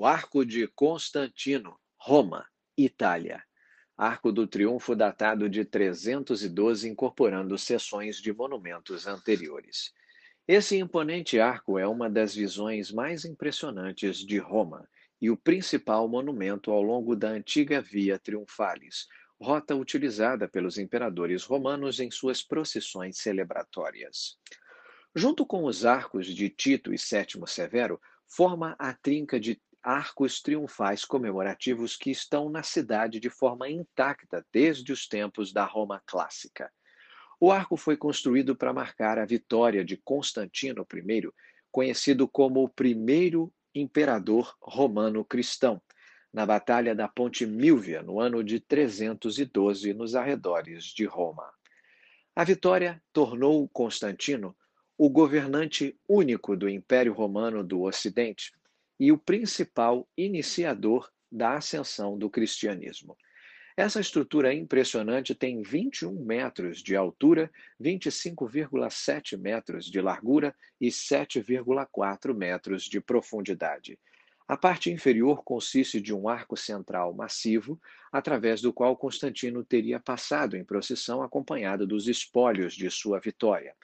O Arco de Constantino, Roma, Itália. Arco do Triunfo datado de 312, incorporando seções de monumentos anteriores. Esse imponente arco é uma das visões mais impressionantes de Roma e o principal monumento ao longo da antiga Via Triunfalis, rota utilizada pelos imperadores romanos em suas procissões celebratórias. Junto com os arcos de Tito e Sétimo Severo, forma a trinca de arcos triunfais comemorativos que estão na cidade de forma intacta desde os tempos da Roma clássica. O arco foi construído para marcar a vitória de Constantino I, conhecido como o primeiro imperador romano cristão, na Batalha da Ponte Milvia, no ano de 312, nos arredores de Roma. A vitória tornou Constantino o governante único do Império Romano do Ocidente e o principal iniciador da ascensão do cristianismo. Essa estrutura impressionante tem 21 metros de altura, 25,7 metros de largura e 7,4 metros de profundidade. A parte inferior consiste de um arco central massivo, através do qual Constantino teria passado em procissão acompanhado dos espólios de sua vitória.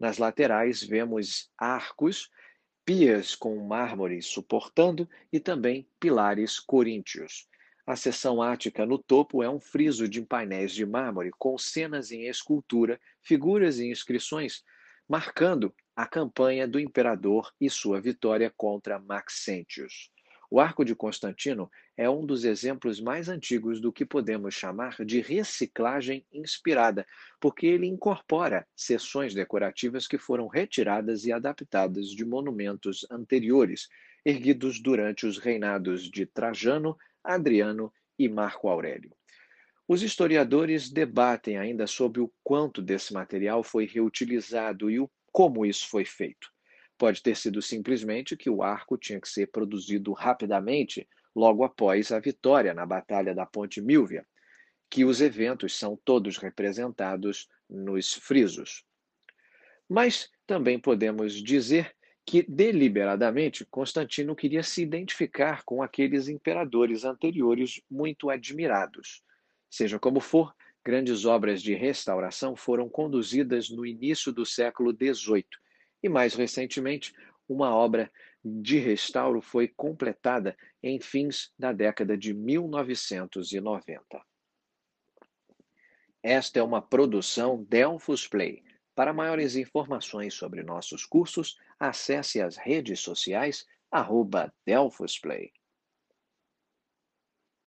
Nas laterais vemos arcos pias com mármore suportando e também pilares coríntios. A seção ática no topo é um friso de painéis de mármore com cenas em escultura, figuras e inscrições, marcando a campanha do imperador e sua vitória contra Maxentius. O Arco de Constantino é um dos exemplos mais antigos do que podemos chamar de reciclagem inspirada, porque ele incorpora seções decorativas que foram retiradas e adaptadas de monumentos anteriores, erguidos durante os reinados de Trajano, Adriano e Marco Aurélio. Os historiadores debatem ainda sobre o quanto desse material foi reutilizado e o, como isso foi feito. Pode ter sido simplesmente que o arco tinha que ser produzido rapidamente logo após a vitória na Batalha da Ponte Milvia, que os eventos são todos representados nos frisos. Mas também podemos dizer que deliberadamente Constantino queria se identificar com aqueles imperadores anteriores muito admirados. Seja como for, grandes obras de restauração foram conduzidas no início do século XVIII e, mais recentemente, uma obra de restauro foi completada em fins da década de 1990. Esta é uma produção Delphos Play. Para maiores informações sobre nossos cursos, acesse as redes sociais arroba Play.